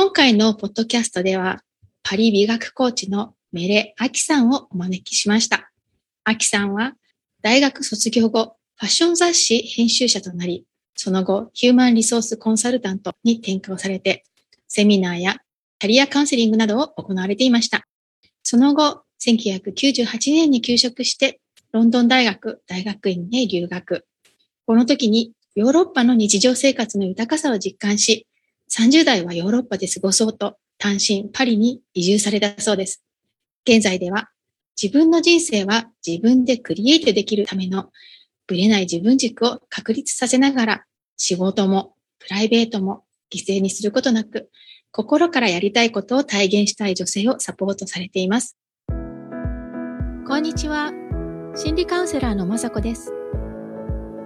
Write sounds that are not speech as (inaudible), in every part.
今回のポッドキャストでは、パリ美学コーチのメレ・アキさんをお招きしました。アキさんは、大学卒業後、ファッション雑誌編集者となり、その後、ヒューマンリソースコンサルタントに転校されて、セミナーやキャリアカウンセリングなどを行われていました。その後、1998年に休職して、ロンドン大学大学院へ留学。この時にヨーロッパの日常生活の豊かさを実感し、30代はヨーロッパで過ごそうと単身パリに移住されたそうです。現在では自分の人生は自分でクリエイトできるためのぶれない自分軸を確立させながら仕事もプライベートも犠牲にすることなく心からやりたいことを体現したい女性をサポートされています。こんにちは。心理カウンセラーのまさこです。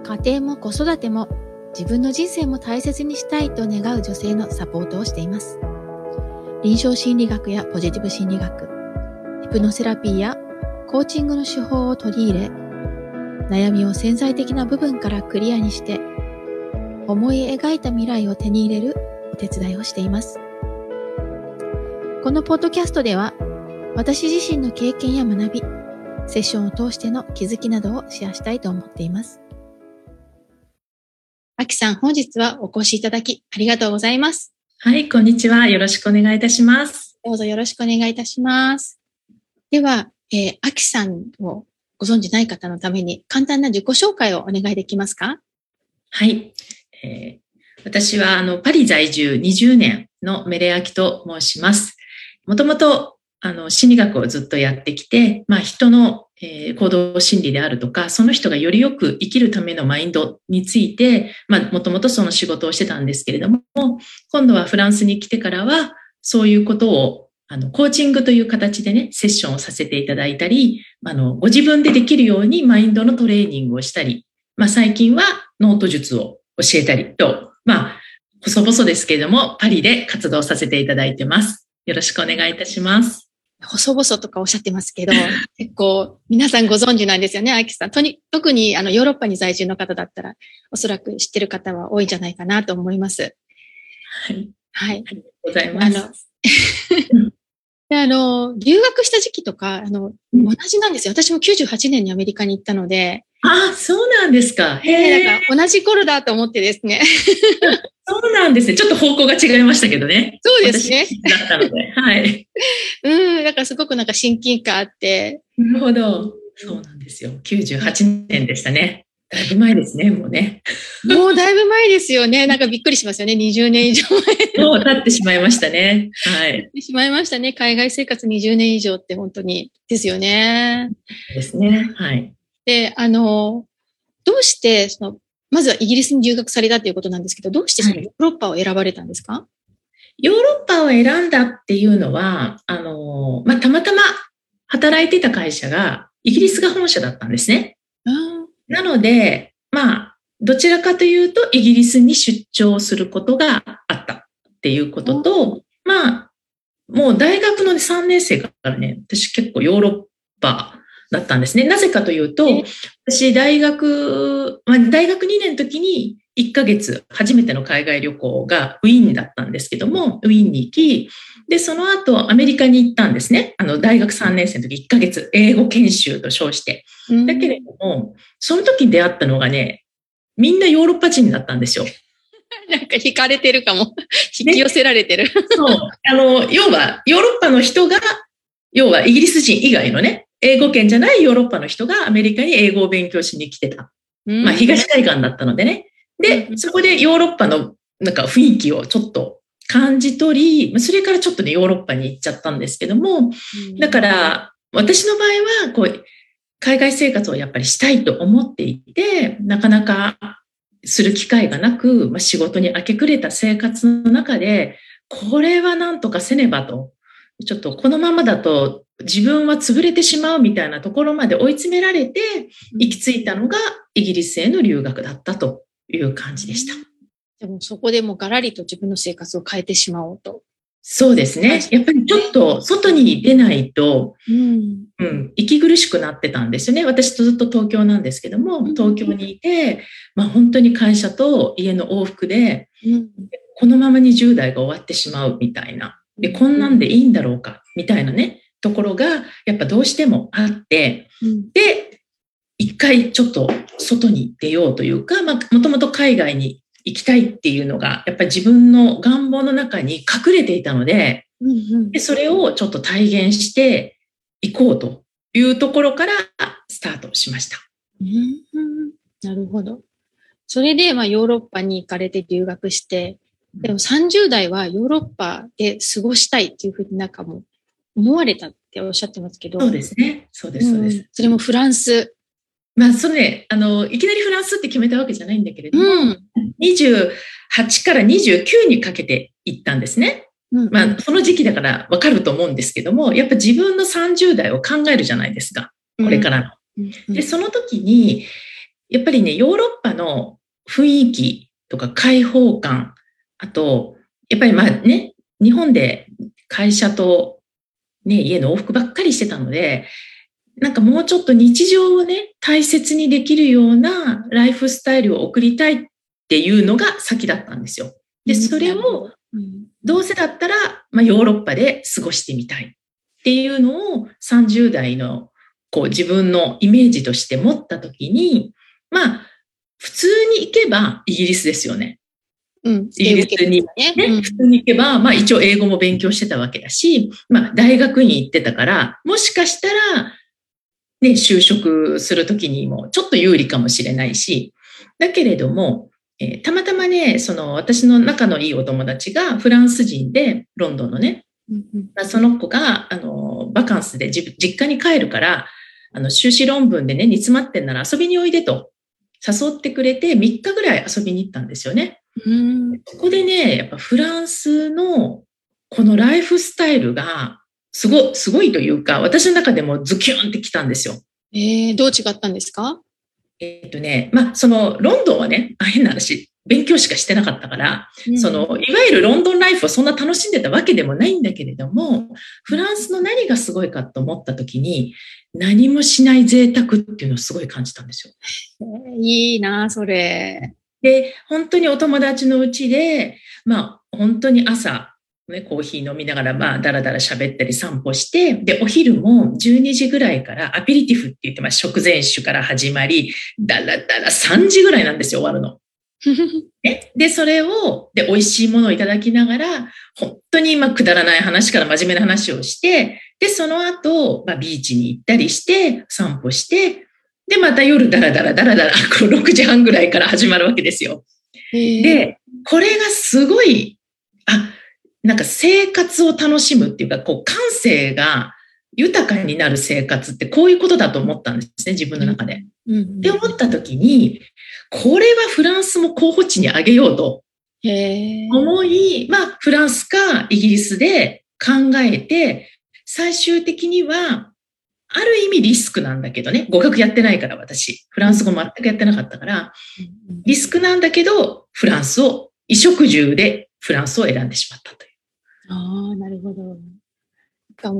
家庭も子育ても自分の人生も大切にしたいと願う女性のサポートをしています。臨床心理学やポジティブ心理学、ヒプノセラピーやコーチングの手法を取り入れ、悩みを潜在的な部分からクリアにして、思い描いた未来を手に入れるお手伝いをしています。このポッドキャストでは、私自身の経験や学び、セッションを通しての気づきなどをシェアしたいと思っています。あきさん、本日はお越しいただきありがとうございます。はい、こんにちは。よろしくお願いいたします。どうぞよろしくお願いいたします。では、えー、あきさんをご存知ない方のために簡単な自己紹介をお願いできますか？はい。えー、私は、あの、パリ在住20年のメレアキと申します。もともと、あの、心理学をずっとやってきて、まあ、人のえー、行動心理であるとか、その人がよりよく生きるためのマインドについて、まあ、もともとその仕事をしてたんですけれども、今度はフランスに来てからは、そういうことを、あの、コーチングという形でね、セッションをさせていただいたり、あの、ご自分でできるようにマインドのトレーニングをしたり、まあ、最近はノート術を教えたりと、まあ、細々ですけれども、パリで活動させていただいてます。よろしくお願いいたします。細々とかおっしゃってますけど、(laughs) 結構皆さんご存知なんですよね、アキさん。とに特にあのヨーロッパに在住の方だったら、おそらく知ってる方は多いんじゃないかなと思います。はい。はい。ありがとうございます。あの (laughs) であの、留学した時期とか、あの、同じなんですよ。私も98年にアメリカに行ったので。ああ、そうなんですか。へえ。だから同じ頃だと思ってですね。そうなんですね。ちょっと方向が違いましたけどね。そうですね。だったので。はい。うん、だからすごくなんか親近感あって。なるほど。そうなんですよ。98年でしたね。だいぶ前ですね、もうね。もうだいぶ前ですよね。(laughs) なんかびっくりしますよね。20年以上前。もう経ってしまいましたね。はい。経ってしまいましたね。海外生活20年以上って本当にですよね。ですね。はい。で、あの、どうして、その、まずはイギリスに留学されたということなんですけど、どうしてそのヨーロッパを選ばれたんですか、はい、ヨーロッパを選んだっていうのは、あの、まあ、たまたま働いてた会社がイギリスが本社だったんですね。なので、まあ、どちらかというと、イギリスに出張することがあったっていうことと、まあ、もう大学の3年生からね、私結構ヨーロッパだったんですね。なぜかというと、私大学、まあ、大学2年の時に1ヶ月初めての海外旅行がウィーンだったんですけども、ウィーンに行き、で、その後アメリカに行ったんですね。あの、大学3年生の時1ヶ月英語研修と称して。だけれども、その時に出会ったのがね、みんなヨーロッパ人だったんですよ。(laughs) なんか惹かれてるかも。引き寄せられてる。そう。あの、要は、ヨーロッパの人が、要はイギリス人以外のね、英語圏じゃないヨーロッパの人がアメリカに英語を勉強しに来てた。まあ、東海岸だったのでね。で、そこでヨーロッパのなんか雰囲気をちょっと感じ取り、それからちょっとね、ヨーロッパに行っちゃったんですけども、だから、私の場合は、こう、海外生活をやっぱりしたいと思っていて、なかなかする機会がなく、まあ、仕事に明け暮れた生活の中で、これはなんとかせねばと。ちょっとこのままだと自分は潰れてしまうみたいなところまで追い詰められて行き着いたのがイギリスへの留学だったという感じでした。でもそこでもガラリと自分の生活を変えてしまおうと。そうですね。やっぱりちょっと外に出ないと、うん、うん、息苦しくなってたんですよね。私ずっと東京なんですけども、東京にいて、まあ本当に会社と家の往復で、結このまま20代が終わってしまうみたいな。で、こんなんでいいんだろうか、みたいなね、ところが、やっぱどうしてもあって、で、一回ちょっと外に出ようというか、まあ、もともと海外に行きたいっていうのが、やっぱり自分の願望の中に隠れていたので、でそれをちょっと体現していこうというところからスタートしました。うん、なるほど。それで、まあ、ヨーロッパに行かれて留学して、でも30代はヨーロッパで過ごしたいっていうふうになんかもう思われたっておっしゃってますけど。そうですね。そうです、そうです。うん、それもフランス。まあ、それね、あの、いきなりフランスって決めたわけじゃないんだけれども、うん、28から29にかけて行ったんですね。うん、まあ、その時期だからわかると思うんですけども、やっぱ自分の30代を考えるじゃないですか。これからの。で、その時に、やっぱりね、ヨーロッパの雰囲気とか開放感、あと、やっぱりまあね、日本で会社とね、家の往復ばっかりしてたので、なんかもうちょっと日常をね、大切にできるようなライフスタイルを送りたいっていうのが先だったんですよ。で、それを、どうせだったら、まあ、ヨーロッパで過ごしてみたいっていうのを30代のこう自分のイメージとして持ったときに、まあ、普通に行けばイギリスですよね。うん、イギリスにね、ね、普通に行けば、まあ一応英語も勉強してたわけだし、まあ大学院行ってたから、もしかしたら、ね、就職するときにもちょっと有利かもしれないし、だけれども、えー、たまたまね、その私の仲のいいお友達がフランス人で、ロンドンのね、うんうん、その子が、あの、バカンスで実家に帰るから、あの、修士論文でね、煮詰まってんなら遊びにおいでと誘ってくれて3日ぐらい遊びに行ったんですよね。うんここでね、やっぱフランスのこのライフスタイルがすご、すごいというか、私の中でもズキュンってきたんですよ。えー、どう違ったんですか？えっとね、まあ、その、ロンドンはね、あ変な話、勉強しかしてなかったから、うん、その、いわゆるロンドンライフをそんな楽しんでたわけでもないんだけれども、フランスの何がすごいかと思った時に、何もしない贅沢っていうのをすごい感じたんですよ。(laughs) えー、いいな、それ。で、本当にお友達のうちで、まあ、本当に朝、ね、コーヒー飲みながら、まあ、だらだら喋ったり散歩して、で、お昼も12時ぐらいからアピリティフって言ってます。食前酒から始まり、だらだら3時ぐらいなんですよ、終わるの。(laughs) で、それを、で、美味しいものをいただきながら、本当に今くだらない話から真面目な話をして、で、その後、まあ、ビーチに行ったりして、散歩して、で、また夜ダラダラダラダラ、この6時半ぐらいから始まるわけですよ。で、これがすごい、あ、なんか生活を楽しむっていうか、こう感性が豊かになる生活ってこういうことだと思ったんですね、自分の中で。うんうん、って思った時に、これはフランスも候補地にあげようと思い、まあフランスかイギリスで考えて、最終的にはある意味リスクなんだけどね、語学やってないから私、フランス語全くやってなかったから、リスクなんだけど、フランスを、衣食住でフランスを選んでしまったという。ああ、なるほど。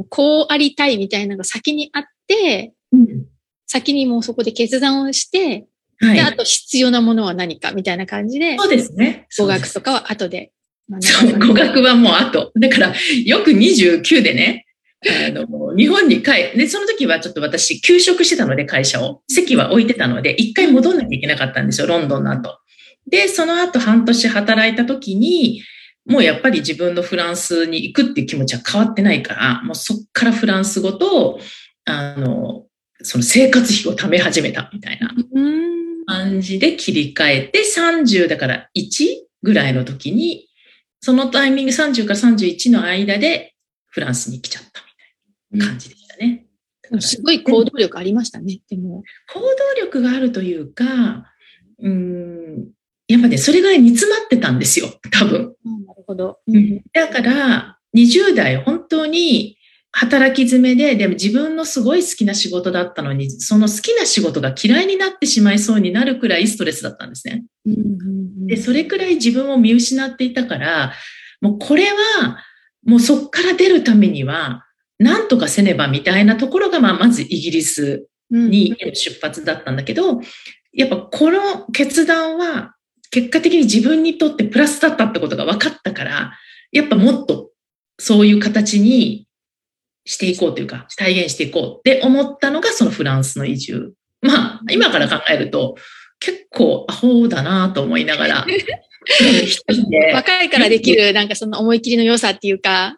こうありたいみたいなのが先にあって、うん、先にもうそこで決断をして、はい、で、あと必要なものは何かみたいな感じで、そうですね。語学とかは後で。そう、語学はもう後。だから、よく29でね、あの、日本に帰、で、その時はちょっと私、休職してたので、会社を。席は置いてたので、一回戻んなきゃいけなかったんですよ、ロンドンの後。で、その後半年働いた時に、もうやっぱり自分のフランスに行くっていう気持ちは変わってないから、もうそっからフランス語と、あの、その生活費を貯め始めたみたいな感じで切り替えて、30だから1ぐらいの時に、そのタイミング30から31の間でフランスに来ちゃった感じでしたね。うん、すごい行動力ありましたね、でも。行動力があるというか、うん、やっぱね、それぐらい煮詰まってたんですよ、多分。うん、なるほど。うん、だから、20代、本当に働き詰めで、でも自分のすごい好きな仕事だったのに、その好きな仕事が嫌いになってしまいそうになるくらいストレスだったんですね。で、それくらい自分を見失っていたから、もうこれは、もうそこから出るためには、なんとかせねばみたいなところが、まあ、まずイギリスに出発だったんだけど、やっぱこの決断は結果的に自分にとってプラスだったってことが分かったから、やっぱもっとそういう形にしていこうというか、体現していこうって思ったのがそのフランスの移住。まあ、今から考えると結構アホだなと思いながら。(laughs) 若いからできる、なんかその思い切りの良さっていうか。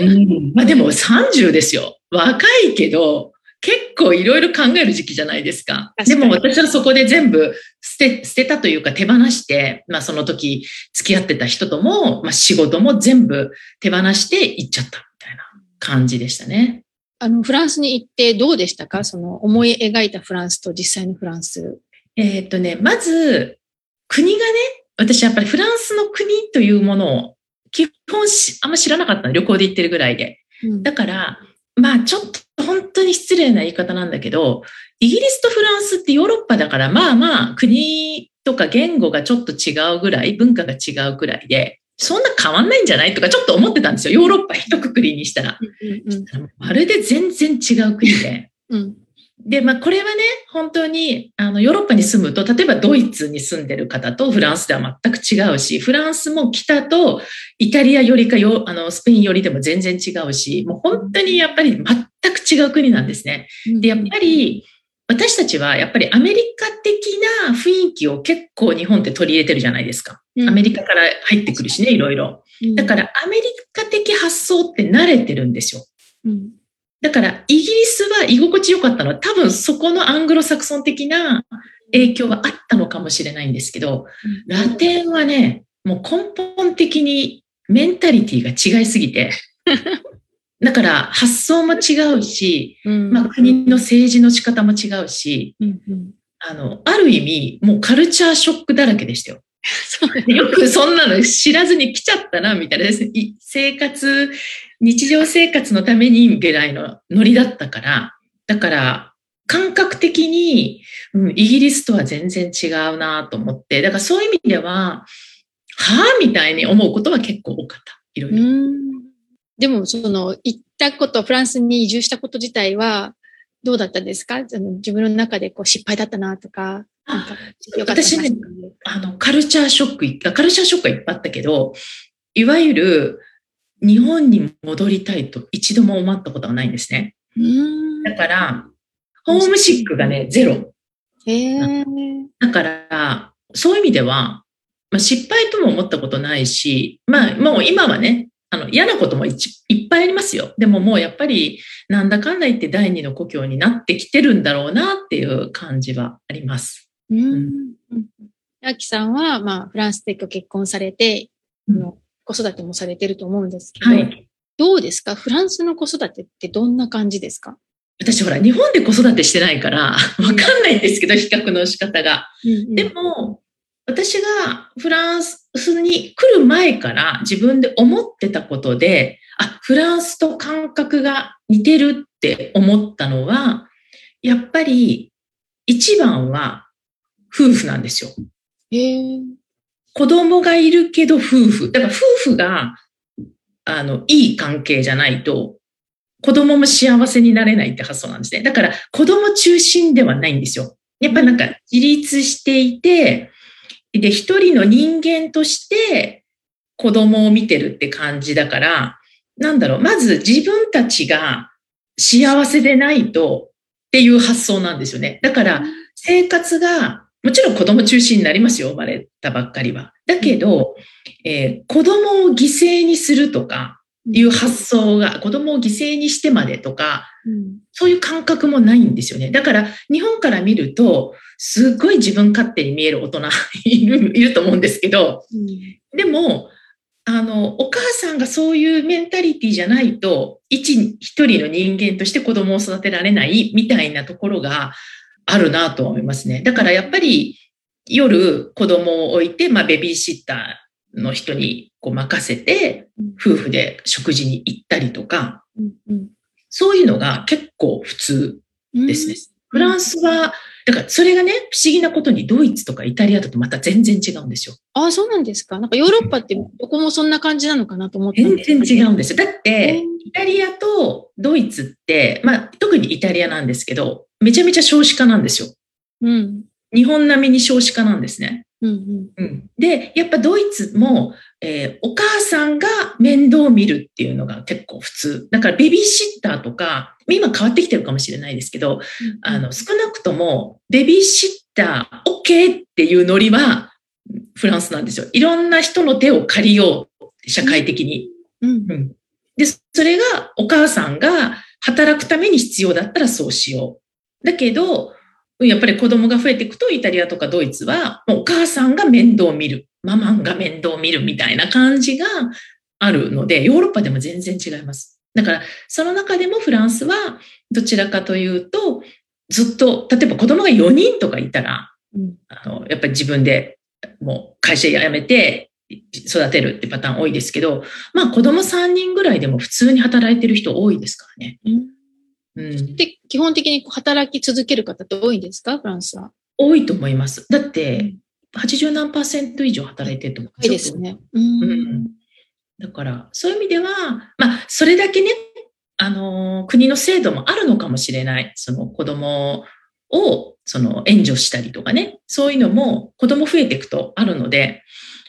うん、まあでも30ですよ。若いけど、結構いろいろ考える時期じゃないですか。でも私はそこで全部捨て、捨てたというか手放して、まあその時付き合ってた人とも、まあ仕事も全部手放して行っちゃったみたいな感じでしたね。あの、フランスに行ってどうでしたか？その思い描いたフランスと実際のフランス。えっとね、まず、国がね、私やっぱりフランスの国というものを基本あんま知らなかった旅行で行ってるぐらいで。だから、まあちょっと本当に失礼な言い方なんだけど、イギリスとフランスってヨーロッパだから、まあまあ国とか言語がちょっと違うぐらい、文化が違うぐらいで、そんな変わんないんじゃないとかちょっと思ってたんですよ。ヨーロッパ一括りにしたら。まるで全然違う国で。うん、で、まあこれはね、本当にあのヨーロッパに住むと、例えばドイツに住んでる方とフランスでは全く違うし、フランスも北とイタリアよりかよ、あのスペインよりでも全然違うし、もう本当にやっぱり全く違う国なんですね。で、やっぱり私たちはやっぱりアメリカ的な雰囲気を結構日本って取り入れてるじゃないですか。アメリカから入ってくるしね、いろいろ。だからアメリカ的発想って慣れてるんですよ。だからイギリスは居心地良かったの。は多分そこのアングロサクソン的な影響はあったのかもしれないんですけど、ラテンはね、もう根本的にメンタリティが違いすぎて、(laughs) だから発想も違うし、まあ、国の政治の仕方も違うし、あの、ある意味、もうカルチャーショックだらけでしたよ。(laughs) よくそんなの知らずに来ちゃったな、みたいなですね。生活、日常生活のためにぐらいのノリだったから、だから感覚的に、うん、イギリスとは全然違うなと思って、だからそういう意味では、はあみたいに思うことは結構多かった。いろいろ。でも、その、行ったこと、フランスに移住したこと自体は、どうだったんですか？自分の中でこう失敗だったなとか。私ね、あの、カルチャーショック、カルチャーショックはいっぱいあったけど、いわゆる日本に戻りたいと一度も思ったことはないんですね。だから、ホームシックがね、ゼロ。だから、そういう意味では、まあ、失敗とも思ったことないし、まあ、もう今はね、あの、嫌なこともいっぱいありますよ。でももうやっぱり、なんだかんだ言って第二の故郷になってきてるんだろうなっていう感じはあります。うん。アキさんは、まあ、フランスで結婚されて、うん、子育てもされてると思うんですけど、はい、どうですか？フランスの子育てってどんな感じですか？私ほら、日本で子育てしてないから、わかんないんですけど、比較の仕方が。うんうん、でも、私がフランスに来る前から自分で思ってたことで、あ、フランスと感覚が似てるって思ったのは、やっぱり一番は夫婦なんですよ。子供がいるけど夫婦。だから夫婦が、あの、いい関係じゃないと、子供も幸せになれないって発想なんですね。だから子供中心ではないんですよ。やっぱなんか自立していて、で、一人の人間として子供を見てるって感じだから、なんだろう、まず自分たちが幸せでないとっていう発想なんですよね。だから生活が、もちろん子供中心になりますよ、生まれたばっかりは。だけど、えー、子供を犠牲にするとかいう発想が、子供を犠牲にしてまでとか、そういう感覚もないんですよね。だから日本から見ると、すっごい自分勝手に見える大人 (laughs) いるいると思うんですけど、でも、あの、お母さんがそういうメンタリティじゃないと、一、一人の人間として子供を育てられないみたいなところがあるなと思いますね。だからやっぱり夜子供を置いて、まあベビーシッターの人にこう任せて、夫婦で食事に行ったりとか、そういうのが結構普通ですね。フランスはだからそれがね、不思議なことにドイツとかイタリアだとまた全然違うんですよ。ああ、そうなんですか。なんかヨーロッパってどこもそんな感じなのかなと思って全然違うんですよ。だって、イタリアとドイツって、まあ特にイタリアなんですけど、めちゃめちゃ少子化なんですよ。うん。日本並みに少子化なんですね。うんうん、で、やっぱドイツも、えー、お母さんが面倒を見るっていうのが結構普通。だからベビーシッターとか、今変わってきてるかもしれないですけど、うん、あの、少なくともベビーシッター OK っていうノリはフランスなんですよ。いろんな人の手を借りよう、社会的に。うん、うん、で、それがお母さんが働くために必要だったらそうしよう。だけど、やっぱり子供が増えていくと、イタリアとかドイツは、お母さんが面倒を見る、ママンが面倒を見るみたいな感じがあるので、ヨーロッパでも全然違います。だから、その中でもフランスは、どちらかというと、ずっと、例えば子供が4人とかいたら、うん、あのやっぱり自分でもう会社辞めて育てるってパターン多いですけど、まあ子供3人ぐらいでも普通に働いてる人多いですからね。うんうん、で、基本的に働き続ける方って多いんですか？フランスは。多いと思います。だって、80何パーセント以上働いてると思う。いいですね。うん。だから、そういう意味では、まあ、それだけね、あの、国の制度もあるのかもしれない。その子供を、その援助したりとかね、そういうのも子供増えていくとあるので、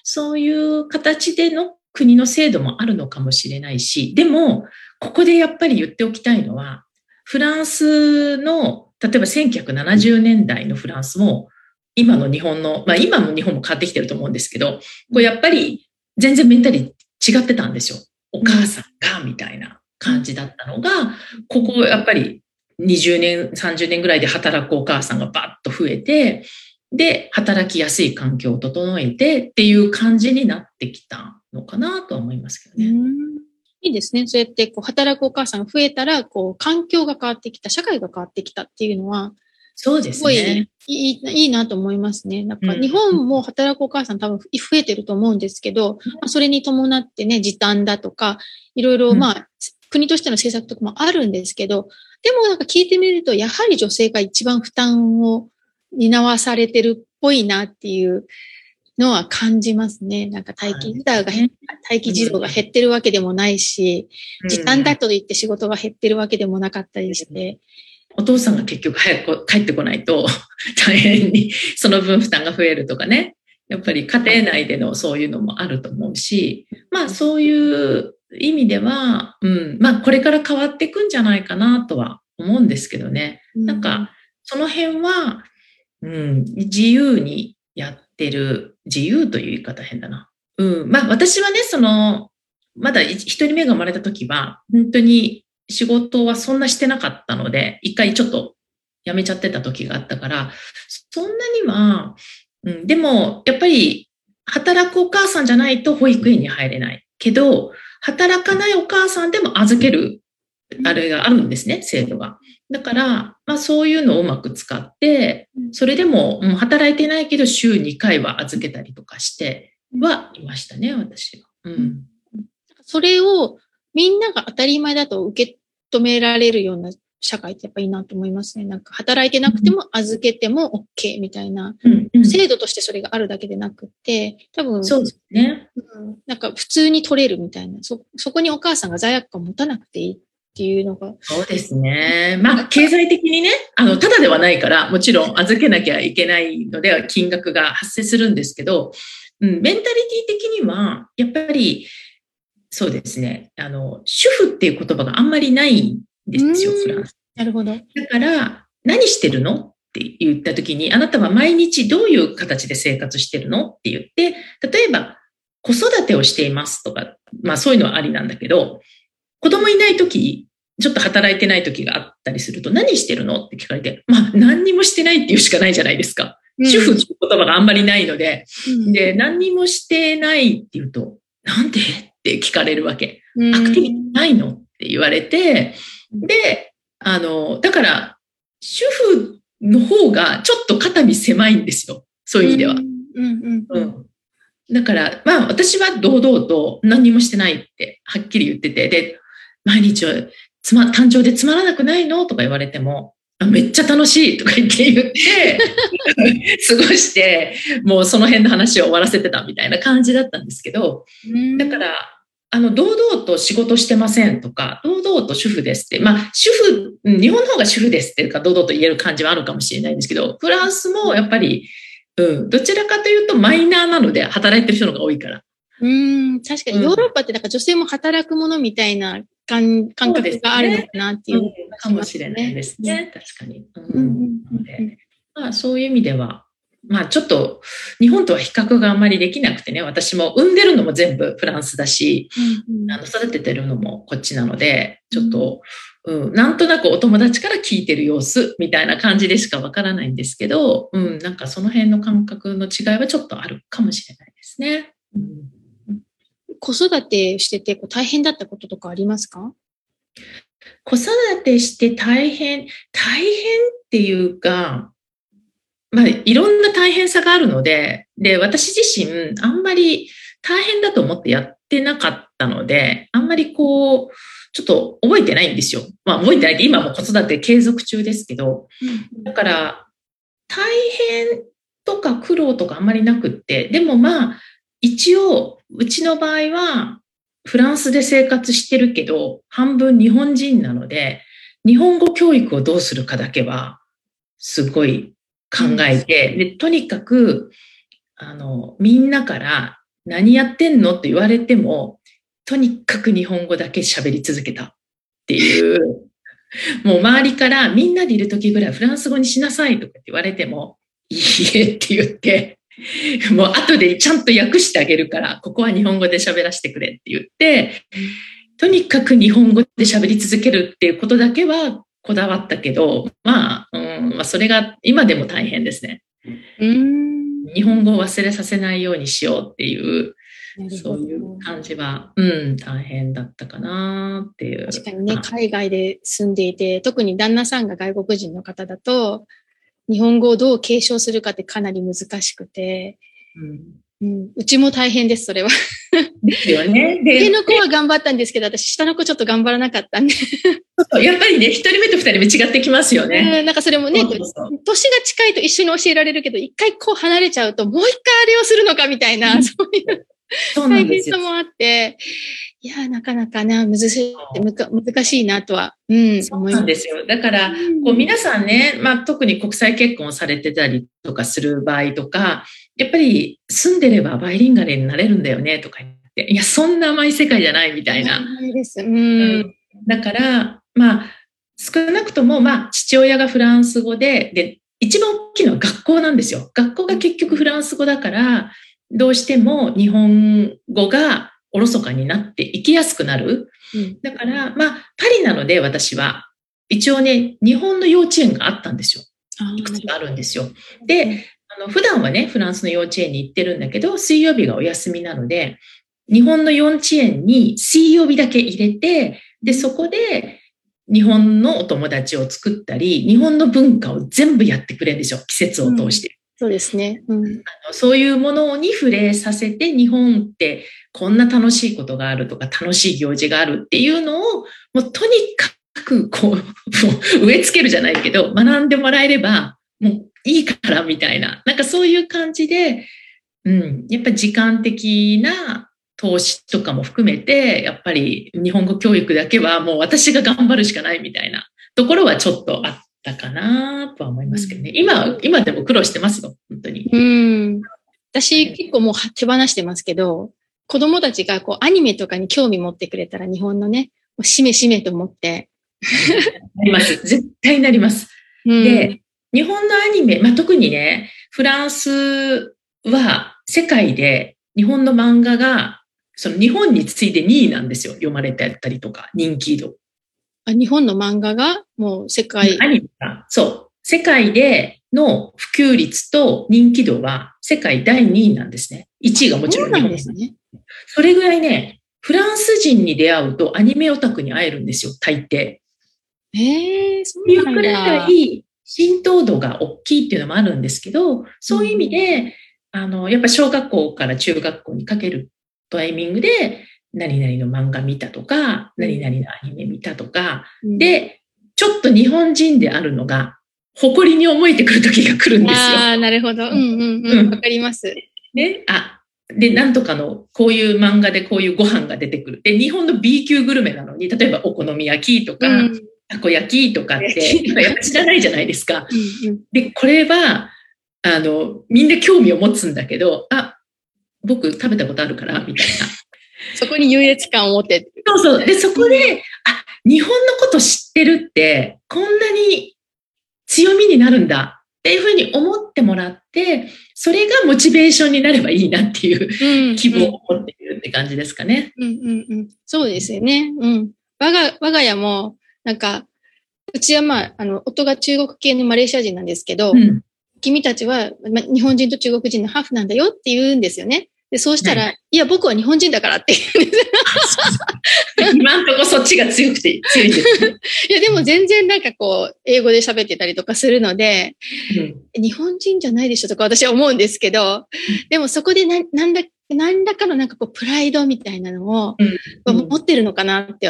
そういう形での国の制度もあるのかもしれないし、でも、ここでやっぱり言っておきたいのは、フランスの、例えば1970年代のフランスも、今の日本の、まあ今も日本も変わってきてると思うんですけど、これやっぱり全然メンタリ違ってたんですよ。お母さんが、みたいな感じだったのが、ここやっぱり20年、30年ぐらいで働くお母さんがバッと増えて、で、働きやすい環境を整えてっていう感じになってきたのかなとは思いますけどね。いいですね。そうやってこう働くお母さんが増えたら、こう環境が変わってきた、社会が変わってきたっていうのは、そうですね。すごいいいいいなと思いますね。なんか日本も働くお母さん多分増えてると思うんですけど、うん、それに伴ってね、時短だとか、いろいろまあ、うん、国としての政策とかもあるんですけど、でもなんか聞いてみると、やはり女性が一番負担を担わされてるっぽいなっていうのは感じますね。なんか待機児童が、待機児童が減ってるわけでもないし、時短だと言って仕事が減ってるわけでもなかったりして。お父さんが結局早く帰ってこないと (laughs) 大変にその分負担が増えるとかね。やっぱり家庭内でのそういうのもあると思うし、まあそういう意味では、うん、まあこれから変わっていくんじゃないかなとは思うんですけどね。なんかその辺は、うん、自由にやってる、自由という言い方変だな。うん。まあ私はね、その、まだ一人目が生まれた時は、本当に仕事はそんなしてなかったので、一回ちょっと辞めちゃってた時があったから、そんなには、うん、でも、やっぱり働くお母さんじゃないと保育園に入れない。けど、働かないお母さんでも預ける、あれがあるんですね、制度が。だから、まあそういうのをうまく使って、それでも、うん、働いてないけど週2回は預けたりとかしてはいましたね、私は。うん。それをみんなが当たり前だと受け止められるような社会ってやっぱいいなと思いますね。なんか働いてなくても預けても OK みたいな、制度としてそれがあるだけでなくて、多分、そうですね、うん。なんか普通に取れるみたいな、そ、そこにお母さんが罪悪感を持たなくていいっていうのが。そうですね。まあ、経済的にね、あの、ただではないから、もちろん預けなきゃいけないのでは金額が発生するんですけど、うん、メンタリティ的には、やっぱり、そうですね、あの、主婦っていう言葉があんまりないんですよ、フランス。なるほど。だから、何してるの？って言った時に、あなたは毎日どういう形で生活してるの？って言って、例えば、子育てをしていますとか、まあそういうのはありなんだけど、子供いない時、ちょっと働いてない時があったりすると、何してるのって聞かれて、まあ何にもしてないっていうしかないじゃないですか。主婦って言葉があんまりないので、うん、で、何にもしてないって言うと、なんでって聞かれるわけ。アクティビティないのって言われて、で、あの、だから、主婦の方がちょっと肩身狭いんですよ。そういう意味では。うんだから、まあ私は堂々と何にもしてないってはっきり言ってて、で、毎日はつま、誕生でつまらなくないの？とか言われても、めっちゃ楽しいとか言って言って (laughs) 過ごして、もうその辺の話を終わらせてたみたいな感じだったんですけど、だから、あの、堂々と仕事してませんとか、堂々と主婦ですって、まあ、主婦、日本の方が主婦ですっていうか、堂々と言える感じはあるかもしれないんですけど、フランスもやっぱり、うん。どちらかというとマイナーなので働いてる人のが多いから。うん、確かにヨーロッパってなんか女性も働くものみたいな感感覚があるのかなっていう、ねうん、かもしれないですね。確かに。うん、まあ、そういう意味では、まあちょっと日本とは比較があんまりできなくてね、私も産んでるのも全部フランスだし、うんうん、あの育ててるのもこっちなので、ちょっと、うん、なんとなくお友達から聞いてる様子みたいな感じでしかわからないんですけど、うん、なんかその辺の感覚の違いはちょっとあるかもしれないですね。うん、子育てしててこう大変だったこととかありますか？子育てして大変、大変っていうか、まあ、いろんな大変さがあるので、で、私自身、あんまり大変だと思ってやってなかったので、あんまりこう、ちょっと覚えてないんですよ。まあ、覚えてないって今も子育て継続中ですけど、だから、大変とか苦労とかあんまりなくって、でもまあ、一応、うちの場合は、フランスで生活してるけど、半分日本人なので、日本語教育をどうするかだけは、すごい考えて、で、とにかく、あの、みんなから何やってんのって言われても、とにかく日本語だけ喋り続けた。っていう、(laughs) もう周りからみんなでいる時ぐらいフランス語にしなさいとかって言われても、いいえって言って、(laughs) もう後でちゃんと訳してあげるから、ここは日本語で喋らせてくれって言って、とにかく日本語で喋り続けるっていうことだけはこだわったけど、まあ、うんまあ、それが今でも大変ですね。うん日本語を忘れさせないようにしようっていう、そういう感じは、うん、大変だったかなっていう。確かにね、海外で住んでいて、特に旦那さんが外国人の方だと、日本語をどう継承するかってかなり難しくて、うんうん、うちも大変です、それは。ですよね。(laughs) 上の子は頑張ったんですけど、私、下の子ちょっと頑張らなかったんで。やっぱりね、一人目と二人目違ってきますよね。なんかそれもね年が近いと一緒に教えられるけど、一回こう離れちゃうと、もう一回あれをするのかみたいな、そういう大変さもあって、いや、なかなかな、難しい、難しいなとは、うん、そうなんですよ。だから、こう皆さんね、まあ特に国際結婚をされてたりとかする場合とか、やっぱり住んでればバイリンガルになれるんだよねとか言って、いや、そんな甘い世界じゃないみたいな。です。うん。だから、まあ、少なくとも、まあ、父親がフランス語で、で、一番大きいのは学校なんですよ。学校が結局フランス語だから、どうしても日本語がおろそかになっていきやすくなる。うん、だから、まあ、パリなので私は、一応ね、日本の幼稚園があったんですよ。いくつかあるんですよ。で、あの普段はね、フランスの幼稚園に行ってるんだけど、水曜日がお休みなので、日本の幼稚園に水曜日だけ入れて、で、そこで日本のお友達を作ったり、日本の文化を全部やってくれるんですよ、季節を通して。そうですね、うん、あの。そういうものに触れさせて、日本ってこんな楽しいことがあるとか、楽しい行事があるっていうのを、もうとにかくこう、(laughs) 植え付けるじゃないけど、学んでもらえれば、もういいからみたいな、なんかそういう感じで、うん、やっぱ時間的な投資とかも含めて、やっぱり日本語教育だけはもう私が頑張るしかないみたいなところはちょっとあってたかなとは思いますけどね。今、今でも苦労してますよ、本当に。うん。私結構もう手放してますけど、子供たちがこうアニメとかに興味持ってくれたら日本のね、しめしめと思って。なります。(laughs) 絶対なります。うん、で、日本のアニメ、まあ、特にね、フランスは世界で日本の漫画が、その日本に次いで2位なんですよ。読まれてたりとか、人気度。あ日本の漫画がもう世界。アニメが、そう。世界での普及率と人気度は世界第2位なんですね。1位がもちろん日本ですね。それぐらいね、フランス人に出会うとアニメオタクに会えるんですよ、大抵。ええー、そうなんだ。いうくらい浸透度が大きいっていうのもあるんですけど、そういう意味で、あの、やっぱ小学校から中学校にかけるタイミングで、何々の漫画見たとか、何々のアニメ見たとか、で、ちょっと日本人であるのが、誇りに思えてくる時が来るんですよ。ああ、なるほど。うんうんうん。わ、かります。ね、あ、で、なんとかの、こういう漫画でこういうご飯が出てくる。で、日本の B 級グルメなのに、例えばお好み焼きとか、うん、たこ焼きとかって、やっぱ知らないじゃないですか。で、これは、あの、みんな興味を持つんだけど、あ、僕食べたことあるから、みたいな。そこに優越感を持ってそうそう。で、そこで、あ、日本のこと知ってるって、こんなに強みになるんだっていうふうに思ってもらって、それがモチベーションになればいいなっていう希望を持っているって感じですかね。うんうんうん。そうですよね。うん。我が、我が家も、なんか、うちはまあ、あの、夫が中国系のマレーシア人なんですけど、うん、君たちは、ま、日本人と中国人のハーフなんだよって言うんですよね。で、そうしたら、いや、僕は日本人だからって言うんです (laughs) 今んとこそっちが強くて、強いです、ね。(laughs) いや、でも全然なんかこう、英語で喋ってたりとかするので、うん、日本人じゃないでしょとか私は思うんですけど、でもそこでな、なんだ、何らかのなんかこう、プライドみたいなのを、持ってるのかなって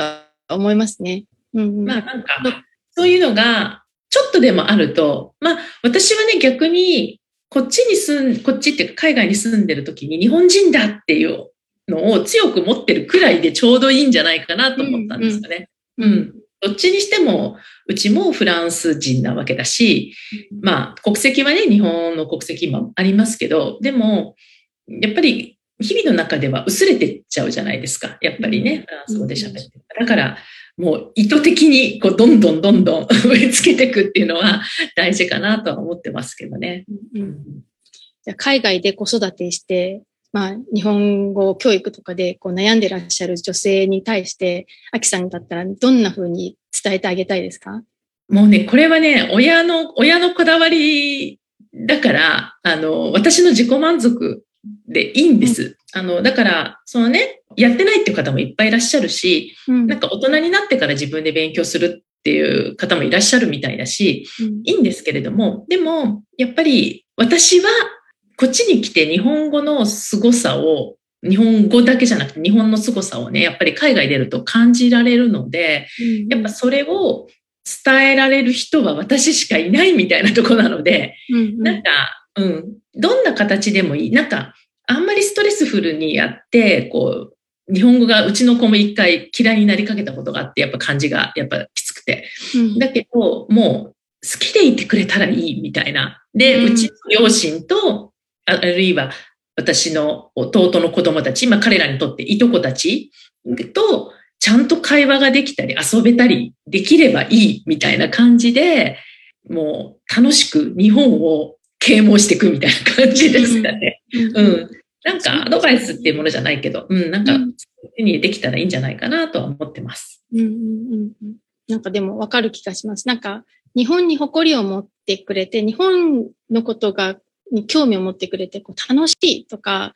思いますね。うん、まあなんか、そういうのが、ちょっとでもあると、まあ私はね、逆に、こっちに住ん、こっちっていうか海外に住んでる時に日本人だっていうのを強く持ってるくらいでちょうどいいんじゃないかなと思ったんですよね。うん、うん、どっちにしても、うちもフランス人なわけだし、まあ、国籍はね、日本の国籍もありますけど、でも、やっぱり日々の中では薄れてっちゃうじゃないですか。やっぱりね、フランス語で喋ってる。だから、もう意図的にこうどんどんどんどん (laughs) 植え付けていくっていうのは大事かなとは思ってますけどね。うん、じゃ海外で子育てして、まあ、日本語教育とかでこう悩んでらっしゃる女性に対して、アキさんだったらどんな風に伝えてあげたいですか？もうね、これはね、親の、親のこだわりだから、あの、私の自己満足でいいんです。あの、だから、そのね、やってないっていう方もいっぱいいらっしゃるし、うん、なんか大人になってから自分で勉強するっていう方もいらっしゃるみたいだし、うん、いいんですけれども、でも、やっぱり私はこっちに来て日本語の凄さを、日本語だけじゃなくて日本の凄さをね、やっぱり海外出ると感じられるので、うん、やっぱそれを伝えられる人は私しかいないみたいなとこなので、うんうん、なんか、うん、どんな形でもいい。なんか、あんまりストレスフルにやって、こう、日本語がうちの子も一回嫌いになりかけたことがあって、やっぱ感じがやっぱきつくて。うん、だけど、もう好きでいてくれたらいいみたいな。で、うん、うちの両親と、あるいは私の弟の子供たち、まあ彼らにとっていとこたちと、ちゃんと会話ができたり遊べたりできればいいみたいな感じで、もう楽しく日本を啓蒙していくみたいな感じですかね。うん。なんかアドバイスっていうものじゃないけど、うん、なんか、手にできたらいいんじゃないかなとは思ってます。うんうんうん、なんかでもわかる気がします。なんか、日本に誇りを持ってくれて、日本のことが、に興味を持ってくれて、こう楽しいとか、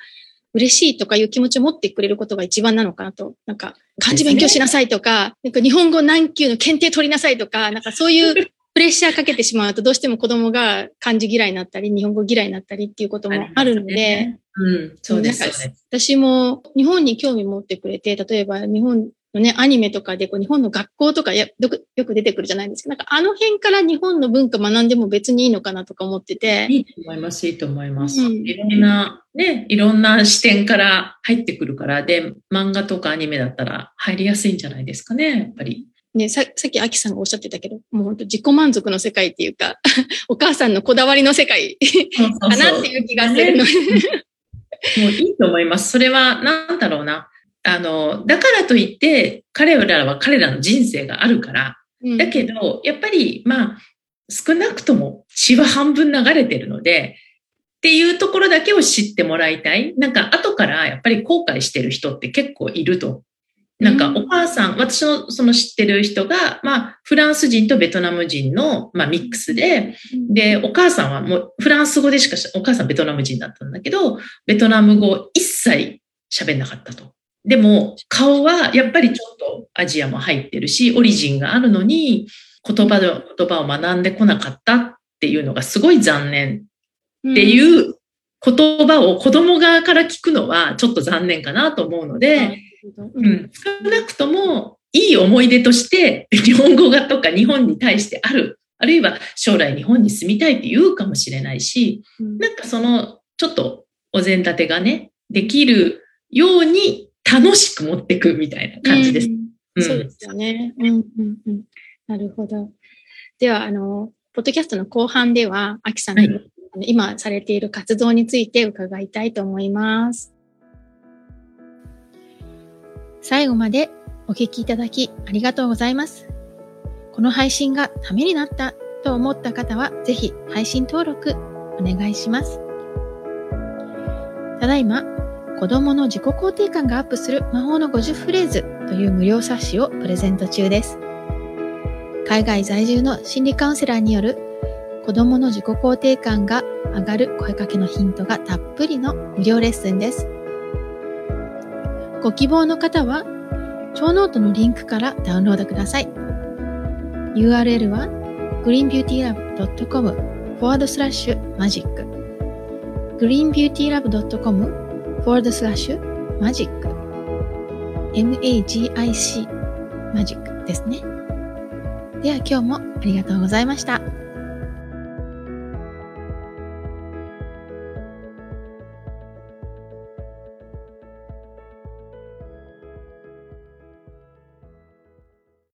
嬉しいとかいう気持ちを持ってくれることが一番なのかなと。なんか、漢字勉強しなさいとか、なんか日本語何級の検定取りなさいとか、なんかそういうプレッシャーかけてしまうと、どうしても子供が漢字嫌いになったり、日本語嫌いになったりっていうこともあるので、ね、うん、そうですね。私も日本に興味持ってくれて、例えば日本のね、アニメとかでこう日本の学校とかよくよく出てくるじゃないですか。なんかあの辺から日本の文化学んでも別にいいのかなとか思ってて。いいと思います、いいと思います。うん、いろんな、ね、いろんな視点から入ってくるから、で、漫画とかアニメだったら入りやすいんじゃないですかね、やっぱり。ね、ささっきアキさんがおっしゃってたけど、もう本当自己満足の世界っていうか、(laughs) お母さんのこだわりの世界かなっていう気がするの。もういいと思います。それは、なんだろうな。あの、だからといって、彼らは彼らの人生があるから、うん、だけど、やっぱり、まあ、少なくとも血は半分流れてるので、っていうところだけを知ってもらいたい。なんか後からやっぱり後悔してる人って結構いるとなんかお母さん、私のその知ってる人が、まあ、フランス人とベトナム人の、まあ、ミックスで、で、お母さんはもうフランス語でしかお母さんベトナム人だったんだけど、ベトナム語一切喋んなかったと。でも、顔はやっぱりちょっとアジアも入ってるし、オリジンがあるのに、言葉で、言葉を学んでこなかったっていうのがすごい残念。っていう言葉を子供側から聞くのはちょっと残念かなと思うので、うん、少なくともいい思い出として日本語がとか日本に対してある。あるいは将来日本に住みたいって言うかもしれないし、うん、なんかそのちょっとお膳立てがね、できるように楽しく持っていくみたいな感じです。うん、そうですよね。うんうんうん。なるほど。では、あの、ポッドキャストの後半では、アキさんに、はい、あ今されている活動について伺いたいと思います。最後までお聞きいただきありがとうございます。この配信がためになったと思った方は、ぜひ配信登録お願いします。ただいま、子供の自己肯定感がアップする魔法の50フレーズという無料冊子をプレゼント中です。海外在住の心理カウンセラーによる子供の自己肯定感が上がる声かけのヒントがたっぷりの無料レッスンです。ご希望の方は、超ノートのリンクからダウンロードください。URL は greenbeautylab.com forward slash magic greenbeautylab.com forward slash magic magic マジックですね。では今日もありがとうございました。